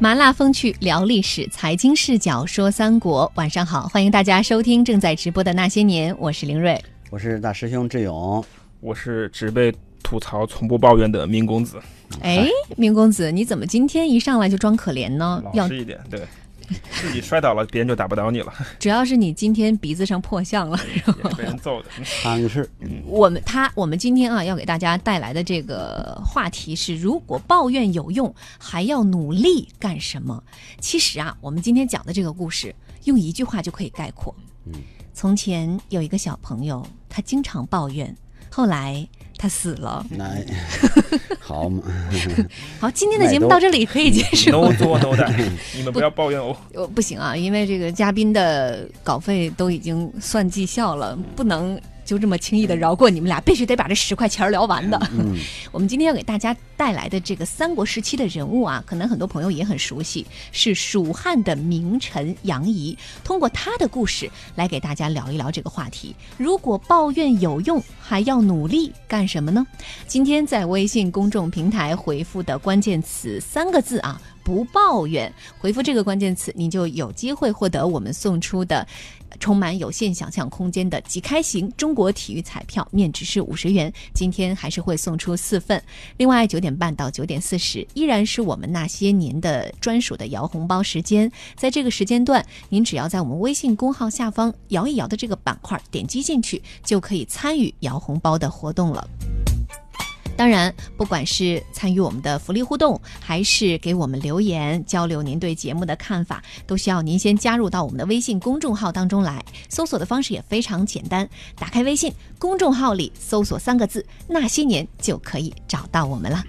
麻辣风趣聊历史，财经视角说三国。晚上好，欢迎大家收听正在直播的那些年，我是林睿，我是大师兄志勇，我是只被吐槽从不抱怨的明公子。哎，明公子，你怎么今天一上来就装可怜呢？老实一点，对。自己摔倒了，别人就打不倒你了。主要是你今天鼻子上破相了，被人揍的。但是，我们他我们今天啊，要给大家带来的这个话题是：如果抱怨有用，还要努力干什么？其实啊，我们今天讲的这个故事，用一句话就可以概括。嗯，从前有一个小朋友，他经常抱怨，后来。他死了，那 好嘛？好，今天的节目到这里可以结束。都做都的，你们不要抱怨我。我。不行啊，因为这个嘉宾的稿费都已经算绩效了，不能。就这么轻易的饶过你们俩，必须得把这十块钱聊完的。我们今天要给大家带来的这个三国时期的人物啊，可能很多朋友也很熟悉，是蜀汉的名臣杨仪。通过他的故事来给大家聊一聊这个话题。如果抱怨有用，还要努力干什么呢？今天在微信公众平台回复的关键词三个字啊，不抱怨。回复这个关键词，您就有机会获得我们送出的。充满有限想象空间的即开型中国体育彩票，面值是五十元。今天还是会送出四份。另外，九点半到九点四十，依然是我们那些年的专属的摇红包时间。在这个时间段，您只要在我们微信公号下方摇一摇的这个板块点击进去，就可以参与摇红包的活动了。当然，不管是参与我们的福利互动，还是给我们留言交流您对节目的看法，都需要您先加入到我们的微信公众号当中来。搜索的方式也非常简单，打开微信公众号里搜索三个字“那些年”就可以找到我们了。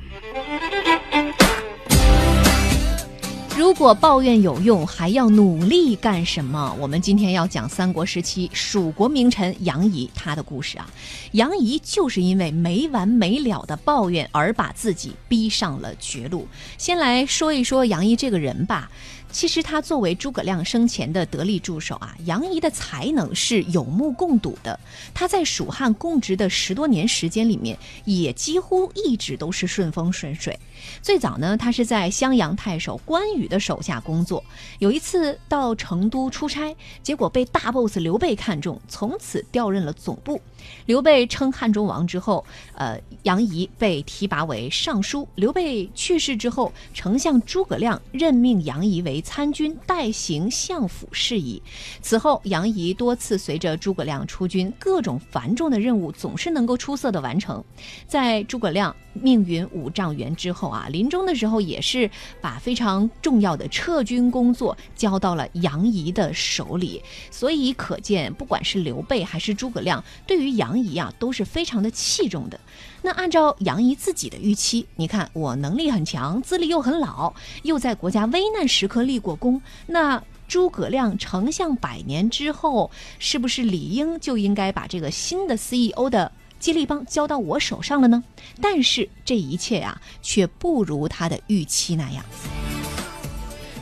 如果抱怨有用，还要努力干什么？我们今天要讲三国时期蜀国名臣杨仪他的故事啊。杨仪就是因为没完没了的抱怨而把自己逼上了绝路。先来说一说杨仪这个人吧。其实他作为诸葛亮生前的得力助手啊，杨仪的才能是有目共睹的。他在蜀汉供职的十多年时间里面，也几乎一直都是顺风顺水。最早呢，他是在襄阳太守关羽的手下工作。有一次到成都出差，结果被大 boss 刘备看中，从此调任了总部。刘备称汉中王之后，呃，杨仪被提拔为尚书。刘备去世之后，丞相诸葛亮任命杨仪为参军，代行相府事宜。此后，杨仪多次随着诸葛亮出军，各种繁重的任务总是能够出色的完成。在诸葛亮命云五丈原之后啊，临终的时候也是把非常重要的撤军工作交到了杨仪的手里。所以可见，不管是刘备还是诸葛亮，对于杨仪啊都是非常的器重的。那按照杨仪自己的预期，你看我能力很强，资历又很老，又在国家危难时刻立过功，那诸葛亮丞相百年之后，是不是理应就应该把这个新的 CEO 的接力棒交到我手上了呢？但是这一切啊，却不如他的预期那样。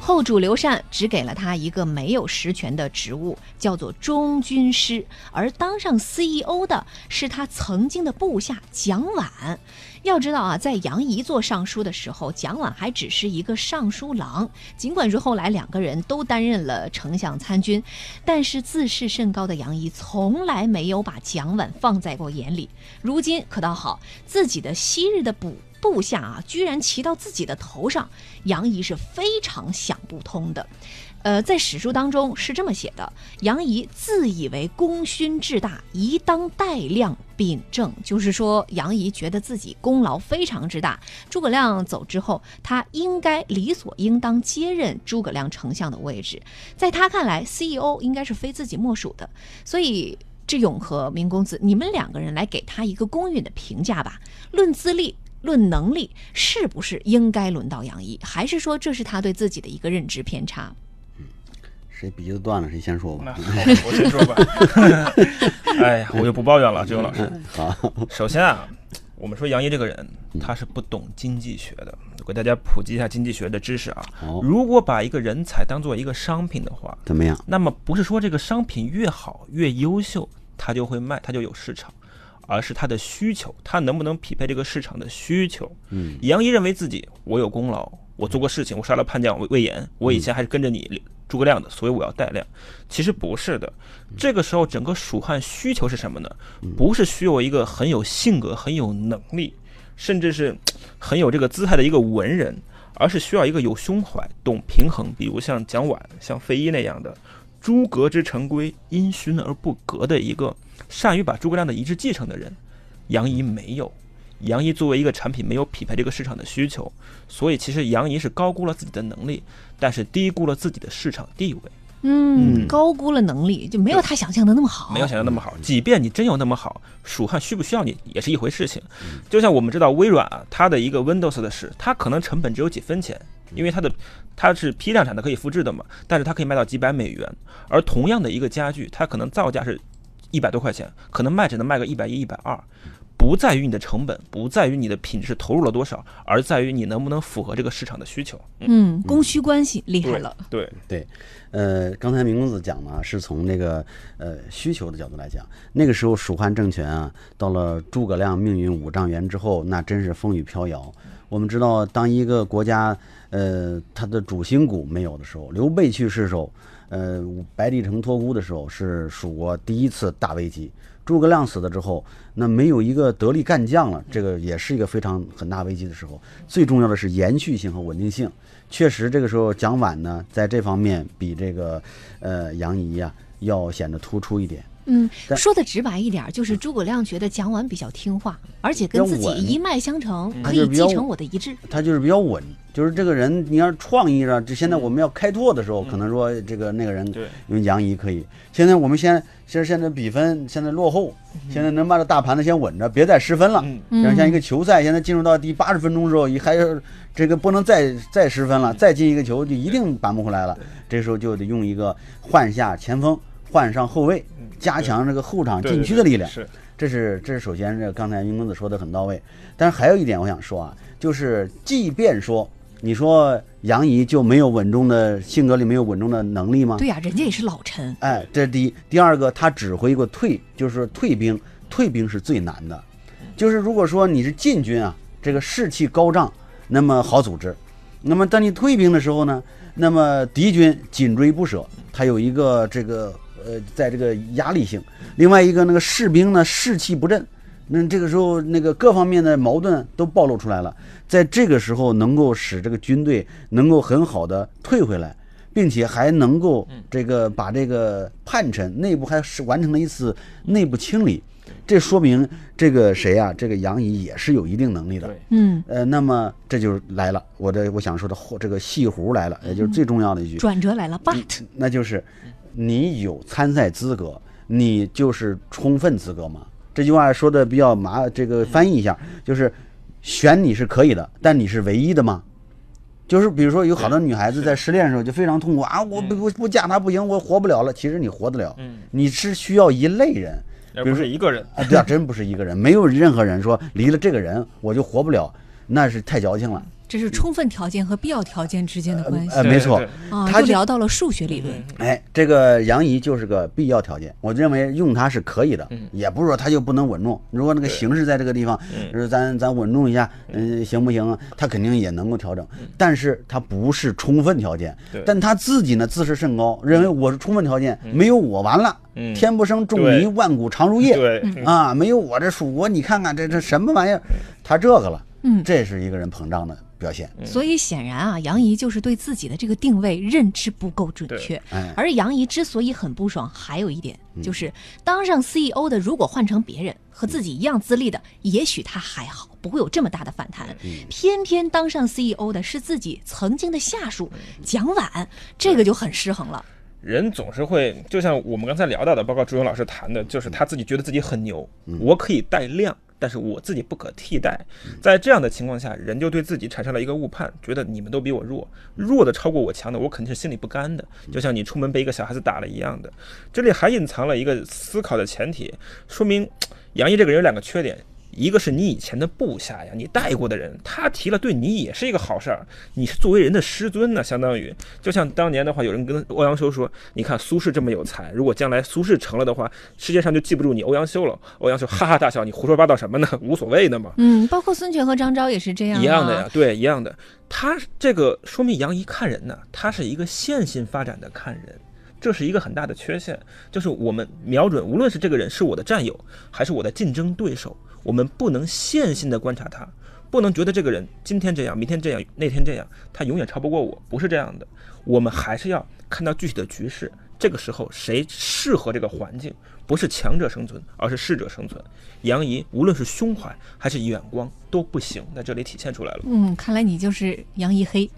后主刘禅只给了他一个没有实权的职务，叫做中军师，而当上 CEO 的是他曾经的部下蒋琬。要知道啊，在杨仪做尚书的时候，蒋琬还只是一个尚书郎。尽管是后来两个人都担任了丞相参军，但是自视甚高的杨仪从来没有把蒋琬放在过眼里。如今可倒好，自己的昔日的补部下啊，居然骑到自己的头上，杨仪是非常想不通的。呃，在史书当中是这么写的：杨仪自以为功勋至大，宜当代量秉正。就是说，杨仪觉得自己功劳非常之大，诸葛亮走之后，他应该理所应当接任诸葛亮丞相的位置。在他看来，CEO 应该是非自己莫属的。所以，智勇和明公子，你们两个人来给他一个公允的评价吧。论资历，论能力，是不是应该轮到杨毅？还是说这是他对自己的一个认知偏差？谁鼻子断了，谁先说吧。我先说吧。哎呀，我就不抱怨了，周老师。好，首先啊，我们说杨毅这个人，他是不懂经济学的。给大家普及一下经济学的知识啊。如果把一个人才当做一个商品的话，怎么样？那么不是说这个商品越好越优秀，它就会卖，它就有市场，而是它的需求，它能不能匹配这个市场的需求？嗯。杨仪认为自己我有功劳，我做过事情，我杀了叛将魏魏延，我以前还是跟着你诸葛亮的，所以我要带量。其实不是的，这个时候整个蜀汉需求是什么呢？不是需要一个很有性格、很有能力，甚至是 很有这个姿态的一个文人，而是需要一个有胸怀、懂平衡，比如像蒋琬、像费祎那样的诸葛之成规，因循而不革的一个善于把诸葛亮的遗志继承的人。杨仪没有。杨仪作为一个产品没有匹配这个市场的需求，所以其实杨仪是高估了自己的能力，但是低估了自己的市场地位。嗯，高估了能力，就没有他想象的那么好。没有想象那么好，即便你真有那么好，蜀汉需不需要你也是一回事情。就像我们知道微软啊，它的一个 Windows 的事，它可能成本只有几分钱，因为它的它是批量产的，可以复制的嘛，但是它可以卖到几百美元。而同样的一个家具，它可能造价是一百多块钱，可能卖只能卖个一百一、一百二。不在于你的成本，不在于你的品质投入了多少，而在于你能不能符合这个市场的需求。嗯，供需关系厉害了。对对，呃，刚才明公子讲呢，是从那个呃需求的角度来讲。那个时候蜀汉政权啊，到了诸葛亮命运五丈原之后，那真是风雨飘摇。我们知道，当一个国家呃它的主心骨没有的时候，刘备去世时候，呃白帝城托孤的时候，是蜀国第一次大危机。诸葛亮死了之后，那没有一个得力干将了，这个也是一个非常很大危机的时候。最重要的是延续性和稳定性。确实，这个时候蒋琬呢，在这方面比这个呃杨仪啊要显得突出一点。嗯，说的直白一点，就是诸葛亮觉得蒋琬比较听话，而且跟自己一脉相承，可以继承我的遗志。他就是比较稳，就是这个人，你要是创意上，这现在我们要开拓的时候，可能说这个那个人用杨仪可以。现在我们先，其实现在比分现在落后，现在能把这大盘子先稳着，别再失分了。像像一个球赛，现在进入到第八十分钟的时候，还是这个不能再再失分了，再进一个球就一定扳不回来了。这时候就得用一个换下前锋，换上后卫。加强这个后场禁区的力量，是，这是这是首先，这刚才云公子说的很到位。但是还有一点我想说啊，就是即便说你说杨仪就没有稳重的性格里没有稳重的能力吗？对呀，人家也是老臣。哎，这是第一。第二个，他指挥过退，就是退兵，退兵是最难的。就是如果说你是进军啊，这个士气高涨，那么好组织；那么当你退兵的时候呢，那么敌军紧追不舍，他有一个这个。呃，在这个压力性，另外一个那个士兵呢士气不振，那这个时候那个各方面的矛盾都暴露出来了，在这个时候能够使这个军队能够很好的退回来，并且还能够这个把这个叛臣内部还是完成了一次内部清理，这说明这个谁啊？这个杨仪也是有一定能力的。嗯，呃，那么这就来了，我的我想说的这个戏弧来了，也就是最重要的一句转折来了，but 那就是。你有参赛资格，你就是充分资格吗？这句话说的比较麻，这个翻译一下，就是选你是可以的，但你是唯一的吗？就是比如说有好多女孩子在失恋的时候就非常痛苦啊，我不不不嫁他不行，我活不了了。其实你活得了，你是需要一类人，比如说一个人啊，对啊，真不是一个人，没有任何人说离了这个人我就活不了，那是太矫情了。这是充分条件和必要条件之间的关系。呃，没错，啊，就聊到了数学理论。哎，这个杨怡就是个必要条件，我认为用它是可以的，也不是说它就不能稳重。如果那个形势在这个地方，就是咱咱稳重一下，嗯，行不行？他肯定也能够调整，但是它不是充分条件。但他自己呢自视甚高，认为我是充分条件，没有我完了，天不生仲尼，万古长如夜。对，啊，没有我这蜀国，你看看这这什么玩意儿？他这个了，嗯，这是一个人膨胀的。表现，所以显然啊，杨怡就是对自己的这个定位认知不够准确。而杨怡之所以很不爽，还有一点就是当上 CEO 的，如果换成别人和自己一样资历的，也许他还好，不会有这么大的反弹。偏偏当上 CEO 的是自己曾经的下属蒋琬，这个就很失衡了。人总是会，就像我们刚才聊到的，包括朱勇老师谈的，就是他自己觉得自己很牛，我可以带量。但是我自己不可替代，在这样的情况下，人就对自己产生了一个误判，觉得你们都比我弱，弱的超过我强的，我肯定是心里不甘的，就像你出门被一个小孩子打了一样的。这里还隐藏了一个思考的前提，说明杨毅这个人有两个缺点：一个是你以前的部下呀，你带过的人，他提了对你也是一个好事儿，你是作为人的师尊呢，相当于就像当年的话，有人跟欧阳修说，你看苏轼这么有才，如果将来苏轼成了的话，世界上就记不住你欧阳修了。欧阳修哈哈大笑，你胡说八道什么呢？无所谓的嘛。嗯，包括孙权和张昭也是这样，一样的呀，对，一样的。他这个说明杨仪看人呢，他是一个线性发展的看人。这是一个很大的缺陷，就是我们瞄准，无论是这个人是我的战友，还是我的竞争对手，我们不能线性的观察他，不能觉得这个人今天这样，明天这样，那天这样，他永远超不过我，不是这样的。我们还是要看到具体的局势，这个时候谁适合这个环境，不是强者生存，而是适者生存。杨怡无论是胸怀还是眼光都不行，在这里体现出来了。嗯，看来你就是杨怡黑。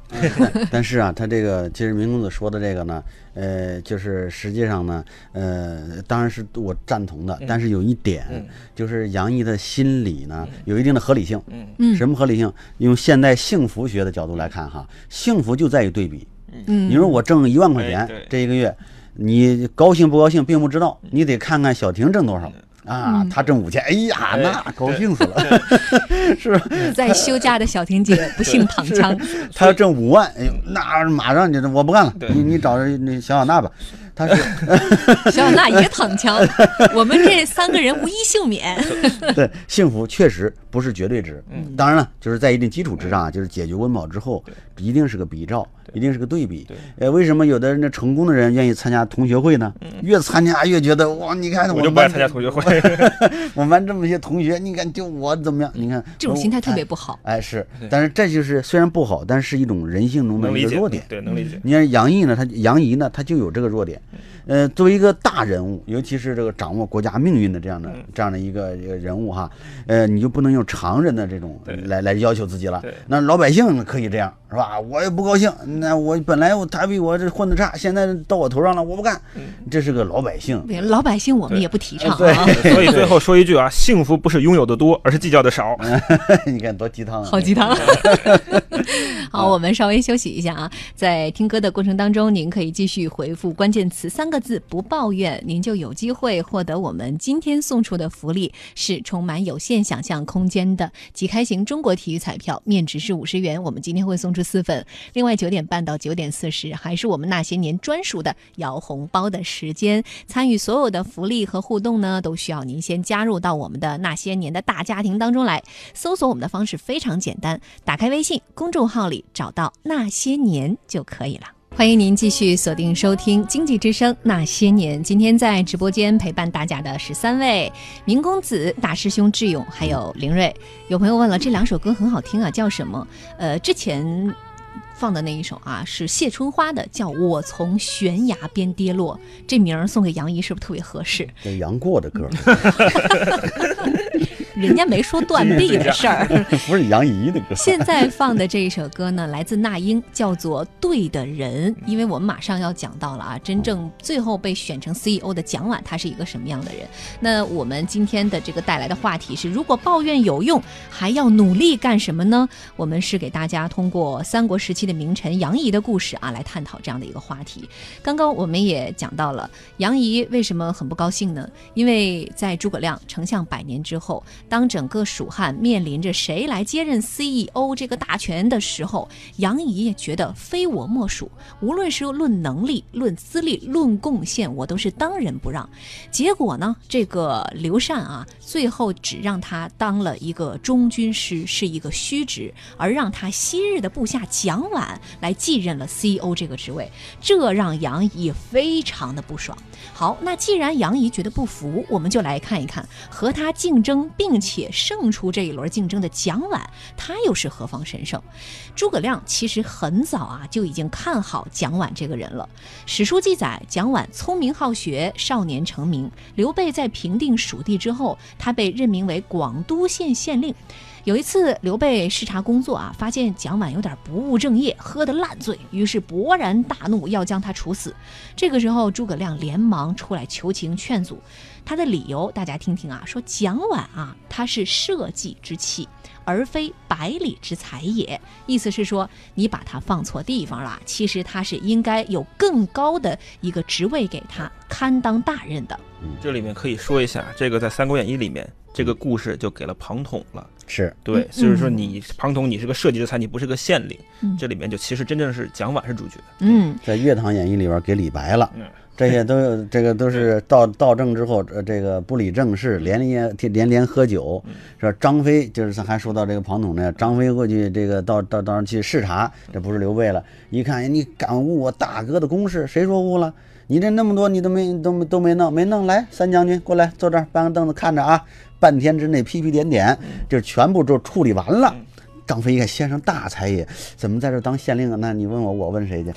但是啊，他这个其实明公子说的这个呢，呃，就是实际上呢，呃，当然是我赞同的，但是有一点，就是杨怡的心理呢有一定的合理性。嗯嗯，什么合理性？用现代幸福学的角度来看哈，幸福就在于对比。嗯，你说我挣一万块钱哎这一个月，你高兴不高兴并不知道，你得看看小婷挣多少。啊，她挣五千，哎呀，那高兴死了，是吧？在休假的小婷姐不幸躺枪。他要挣五万，哎呦，那马上你我不干了，你你找那小小娜吧，他是小小娜也躺枪，我们这三个人无一幸免。对幸福确实不是绝对值，嗯当然了，就是在一定基础之上啊，就是解决温饱之后，一定是个比照，一定是个对比对。呃，为什么有的人那成功的人愿意参加同学会呢？越参加越觉得哇，你看嗯我就不爱参加同学会。我们班这么些同学，你看就我怎么样？你看这种心态特别不好。哎，是，但是这就是虽然不好，但是一种人性中的一个弱点。对，能理解。你看杨毅呢，他杨怡呢，他就有这个弱点。呃，作为一个大人物，尤其是这个掌握国家命运的这样的这样的一个一个人物哈，呃，你就不能用常人的这种来来要求自己了。那老百姓可以这样，是吧？我也不高兴，那我本来我他比我这混的差，现在到我头上了，我不干。这是个老百姓。老百姓我们也不提倡对啊。所以最后说一句啊，幸福不是拥有的多，而是计较的少。你看多鸡汤啊！好鸡汤。好，我们稍微休息一下啊，在听歌的过程当中，您可以继续回复关键词三个字“不抱怨”，您就有机会获得我们今天送出的福利，是充满有限想象空间的即开型中国体育彩票，面值是五十元，我们今天会送出四份。另外九点半到九点四十，还是我们那些年专属的摇红包的时间。参与所有的福利和互动呢，都需要您先加入到我们的那些年的大家庭当中来。搜索我们的方式非常简单，打开微信公众号里找到“那些年”就可以了。欢迎您继续锁定收听《经济之声那些年》。今天在直播间陪伴大家的是三位明公子、大师兄智勇，还有林睿。有朋友问了，这两首歌很好听啊，叫什么？呃，之前放的那一首啊是谢春花的，叫《我从悬崖边跌落》。这名儿送给杨怡是不是特别合适？这杨过的歌，人家没说断臂的事儿。不是杨怡的歌。现在放的这一首歌呢，来自那英，叫做《对的人》。因为我们马上要讲到了啊，真正最后被选成 CEO 的蒋琬，他是一个什么样的人？那我们今天的这个带来的话题是：如果抱怨有用，还要努力干什么呢？我们是给大家通过三国时期的名臣杨仪的故事啊，来探讨这样的一个话题。刚刚我们也讲到了杨仪为什么很不高兴呢？因为在诸葛亮丞相百年之后，当整个蜀汉面临着谁来接任 CEO 这个大权的时候，杨仪也觉得非我莫属。无论是论能力、论资历、论贡献，我都是当仁不让。结果呢，这个刘禅啊，最后只让他当了一个中军师，是一个虚职，而让他昔日的部下蒋琬来继任了 CEO 这个职位，这让杨仪非常的不爽。好，那既然杨仪觉得不服，我们就来看一看和他竞争并且胜出这一轮竞争的蒋琬，他又是何方神圣？诸葛亮其实很早啊就已经看好蒋琬这个人了。史书记载，蒋琬聪明好学，少年成名。刘备在平定蜀地之后，他被任命为广都县县令。有一次，刘备视察工作啊，发现蒋琬有点不务正业，喝得烂醉，于是勃然大怒，要将他处死。这个时候，诸葛亮连忙出来求情劝阻。他的理由大家听听啊，说蒋琬啊，他是社稷之器，而非百里之才也。意思是说，你把他放错地方了。其实他是应该有更高的一个职位给他，堪当大任的。这里面可以说一下，这个在《三国演义》里面，这个故事就给了庞统了。是对，嗯所以说你庞统，你是个设计之才，你不是个县令。嗯这里面就其实真正是蒋琬是主角。嗯在《岳塘演义》里边给李白了嗯，这些都有这个都是到到政之后，呃，这个不理政事，连连连连喝酒，是吧？张飞就是还说到这个庞统呢，张飞过去这个到到到那去视察，这不是刘备了，一看哎你敢误我大哥的公事，谁说误了？你这那么多你都没都没都没弄没弄来，三将军过来坐这儿搬个凳子看着啊，半天之内批批点点，就全部就处理完了。张飞一看，先生大才也，怎么在这当县令啊？那你问我，我问谁去？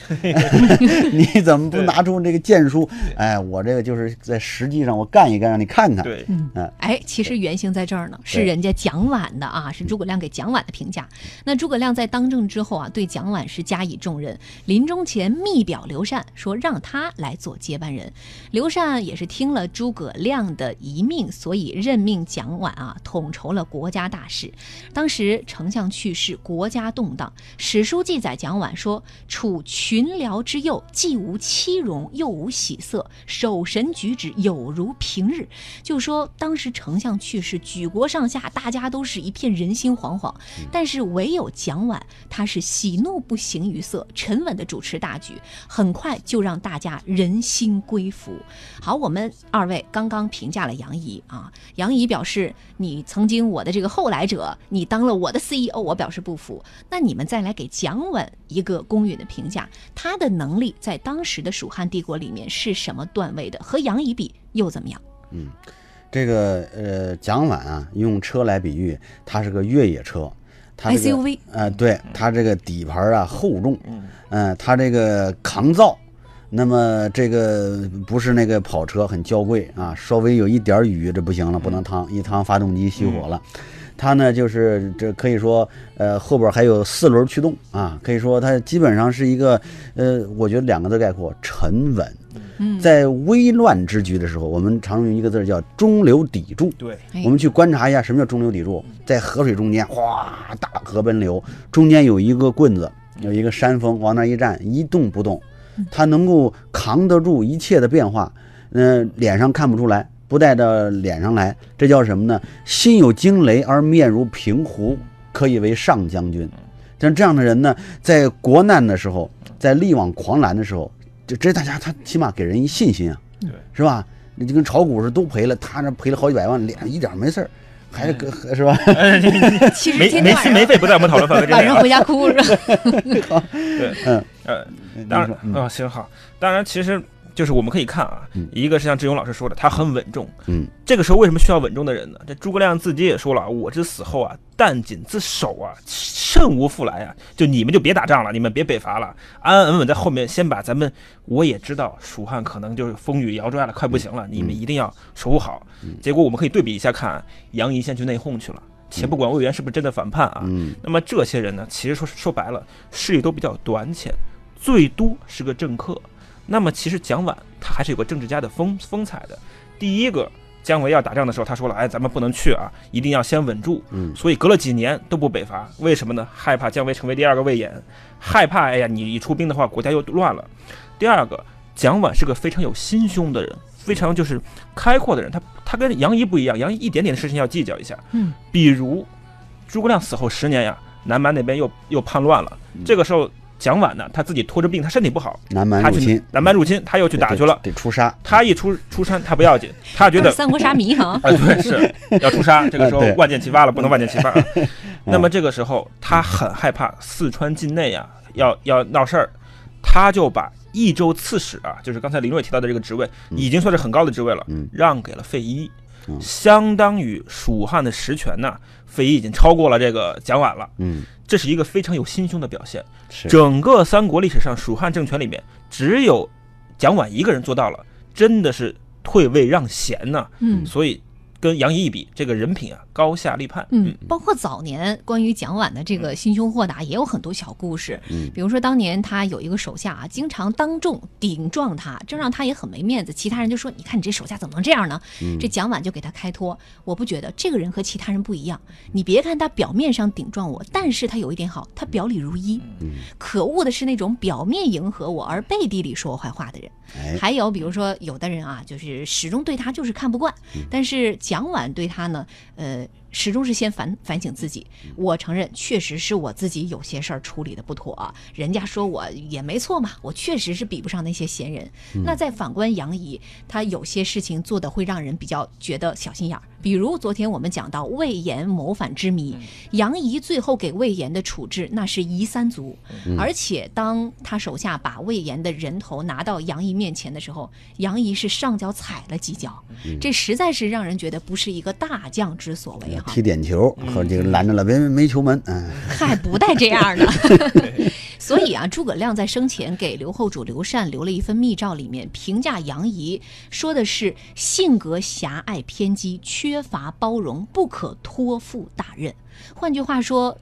你怎么不拿出这个剑书？哎，我这个就是在实际上我干一干，让你看看。对，嗯哎，其实原型在这儿呢，是人家蒋琬的啊，是诸葛亮给蒋琬的评价。那诸葛亮在当政之后啊，对蒋琬是加以重任，临终前密表刘禅说让他来做接班人。刘禅也是听了诸葛亮的遗命，所以任命蒋琬啊统筹了国家大事。当时丞相去世，国家动荡，史书记载蒋琬说：“处群僚之右，既无妻容，又无喜色，守神举止有如平日。”就说当时丞相去世，举国上下大家都是一片人心惶惶，但是唯有蒋琬，他是喜怒不形于色，沉稳的主持大局，很快就让大家人心归服。好，我们二位刚刚评价了杨仪啊，杨仪表示你曾经我的这个后来者，你当了我的 CEO，我表示不服。那你们再来给蒋琬一个公允的评价，他的能力在当时的蜀汉帝国里面是什么段位的？和杨仪比又怎么样？嗯这个呃，蒋琬啊，用车来比喻，它是个越野车，它这个 SUV 呃，对，它这个底盘啊厚重，嗯、它这个抗造。那么这个不是那个跑车很娇贵啊，稍微有一点雨这不行了，不能趟一趟发动机熄火了。它呢就是这可以说，呃，后边还有四轮驱动啊，可以说它基本上是一个，呃，我觉得两个字概括：沉稳。嗯。在危乱之局的时候，我们常用一个字叫中流砥柱。对，哎我们去观察一下什么叫中流砥柱，在河水中间，哗，大河奔流，中间有一个棍子，有一个山峰，往那一站，一动不动，它能够扛得住一切的变化，嗯、脸上看不出来，不带到脸上来，这叫什么呢？心有惊雷而面如平湖，可以为上将军。像这样的人呢，在国难的时候，在力挽狂澜的时候，这这大家他起码给人一信心啊，对，是吧？你就跟炒股似的，都赔了，他那赔了好几百万，脸上一点没事儿，还是个是吧？其实没没心没肺不在我们讨论范围之内啊。晚上回家哭是吧？对，嗯呃，当然说嗯啊，行好，当然其实就是我们可以看啊嗯，一个是像志勇老师说的，他很稳重。嗯，这个时候为什么需要稳重的人呢？这诸葛亮自己也说了，我之死后啊，但仅自守啊，甚无复来啊。就你们就别打仗了，你们别北伐了，安安稳稳在后面先把咱们，我也知道蜀汉可能就是风雨摇拽了，快不行了，你们一定要守护好。结果我们可以对比一下看，杨仪先去内讧去了，且不管魏源是不是真的反叛啊，嗯那么这些人呢，其实说说白了，势力都比较短浅，最多是个政客。那么其实蒋琬他还是有个政治家的风风采的。第一个，姜维要打仗的时候，他说了，哎，咱们不能去啊，一定要先稳住。嗯所以隔了几年都不北伐，为什么呢？害怕姜维成为第二个魏延，害怕哎呀，你一出兵的话，国家又乱了。第二个，蒋琬是个非常有心胸的人，非常就是开阔的人。他他跟杨仪不一样，杨仪一点点的事情要计较一下。嗯，比如诸葛亮死后十年呀，南蛮那边又又叛乱了，这个时候蒋琬呢，他自己拖着病，他身体不好，南蛮他入侵，南蛮入侵，他又去打去了。得得出杀。他一出出山，他不要紧，他觉得 三国杀迷哈，啊，对，是要出杀。这个时候万箭齐发了，不能万箭齐发啊。那么这个时候，他很害怕四川境内啊要要闹事儿，他就把益州刺史啊，就是刚才林睿提到的这个职位，已经算是很高的职位了嗯，让给了费祎嗯，相当于蜀汉的实权呢。费祎已经超过了这个蒋琬了，嗯，这是一个非常有心胸的表现。是整个三国历史上，蜀汉政权里面只有蒋琬一个人做到了，真的是退位让贤呐、嗯。所以跟杨仪一比，这个人品啊高下立判。嗯，包括早年关于蒋琬的这个心胸豁达，也有很多小故事。嗯比如说当年他有一个手下啊，经常当众顶撞他，这让他也很没面子。其他人就说：“你看你这手下怎么能这样呢？”嗯这蒋琬就给他开脱：“我不觉得这个人和其他人不一样。你别看他表面上顶撞我，但是他有一点好，他表里如一。嗯可恶的是那种表面迎合我而背地里说我坏话的人。哎还有比如说有的人啊，就是始终对他就是看不惯，嗯但是蒋琬对他呢，呃，始终是先反反省自己。我承认，确实是我自己有些事儿处理的不妥、啊，人家说我也没错嘛，我确实是比不上那些闲人。那再反观杨仪，他有些事情做的会让人比较觉得小心眼儿。比如昨天我们讲到魏延谋反之谜，杨仪最后给魏延的处置那是夷三族，而且当他手下把魏延的人头拿到杨仪面前的时候，杨仪是上脚踩了几脚，这实在是让人觉得不是一个大将之所为哈。踢点球和这个拦着了没没球门，嗯，嗨，不带这样的。所以啊，诸葛亮在生前给刘后主刘禅留了一份密诏，里面评价杨仪，说的是性格狭隘偏激，缺乏包容，不可托付大任。换句话说，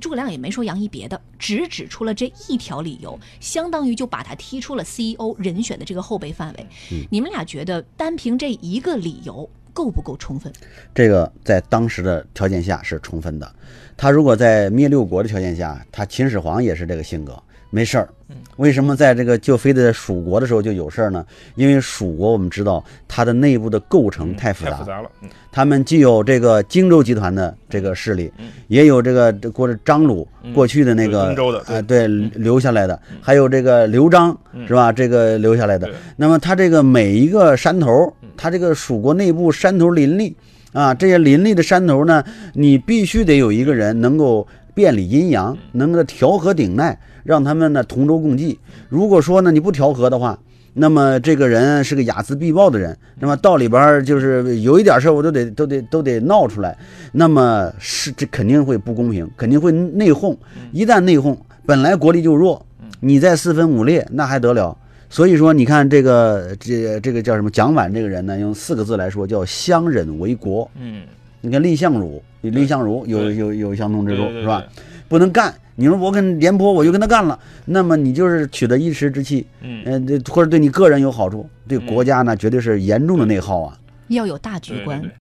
诸葛亮也没说杨仪别的，只指出了这一条理由，相当于就把他踢出了 CEO 人选的这个后备范围。你们俩觉得单凭这一个理由够不够充分？这个在当时的条件下是充分的。他如果在灭六国的条件下，他秦始皇也是这个性格，没事儿。为什么在这个就非得蜀国的时候就有事儿呢？因为蜀国我们知道它的内部的构成太复杂，太复杂了。嗯他们既有这个荆州集团的这个势力，也有这个这过着张鲁过去的那个嗯东周的呃对留下来的，还有这个刘璋是吧？这个留下来的对。那么他这个每一个山头，他这个蜀国内部山头林立啊，这些林立的山头呢，你必须得有一个人能够辨理阴阳，能够调和顶鼐，让他们呢同舟共济。如果说呢你不调和的话，那么这个人是个睚眦必报的人，那么到里边儿就是有一点事儿，我都得都得都得闹出来，那么是这肯定会不公平，肯定会内讧。一旦内讧，本来国力就弱，你再四分五裂，那还得了？所以说，你看这个这这个叫什么蒋琬这个人呢，用四个字来说叫相忍为国。嗯，你看蔺相如，蔺相如有有有相同之处是吧？不能干。你说我跟廉颇我就跟他干了，那么你就是取得一时之气，嗯，嗯，这或者对你个人有好处，对国家呢绝对是严重的内耗啊。要有大局观。